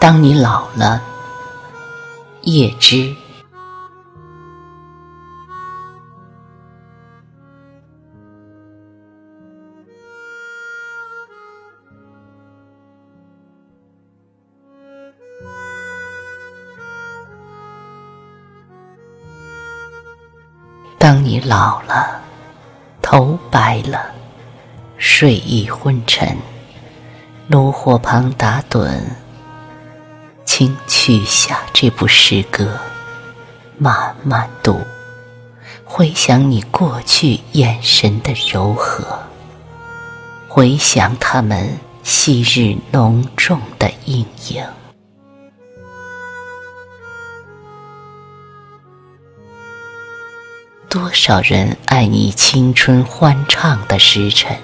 当你老了，叶知。当你老了，头白了，睡意昏沉，炉火旁打盹，请取下这部诗歌，慢慢读，回想你过去眼神的柔和，回想他们昔日浓重的阴影。多少人爱你青春欢畅的时辰，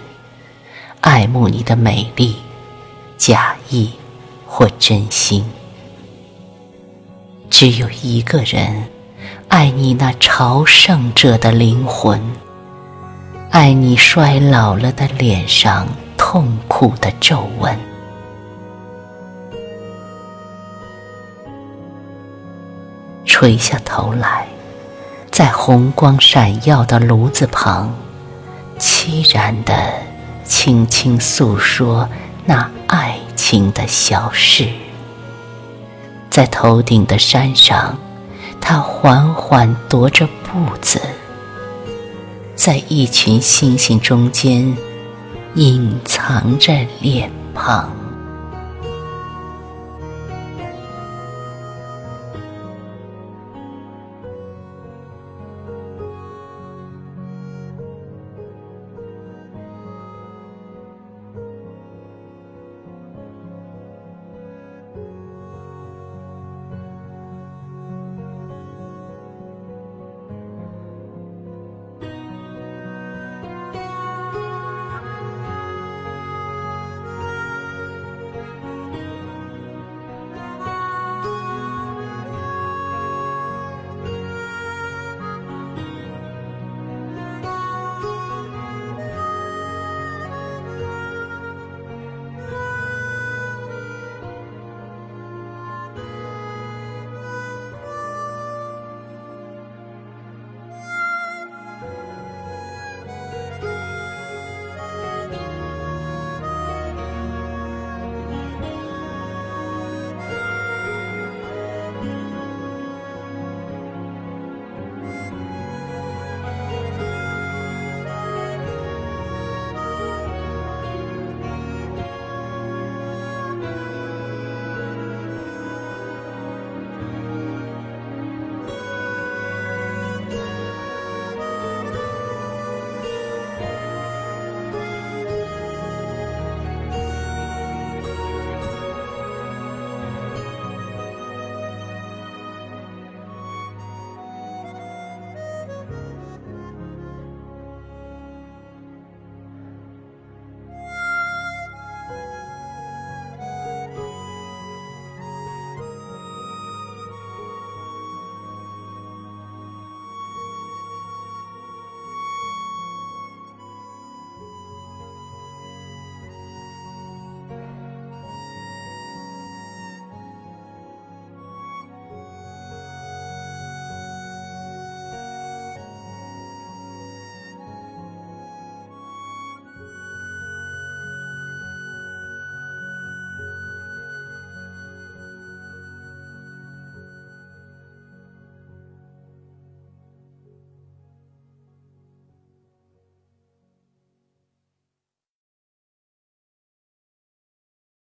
爱慕你的美丽，假意或真心。只有一个人爱你那朝圣者的灵魂，爱你衰老了的脸上痛苦的皱纹。垂下头来。在红光闪耀的炉子旁，凄然地轻轻诉说那爱情的消逝。在头顶的山上，他缓缓踱着步子，在一群星星中间隐藏着脸庞。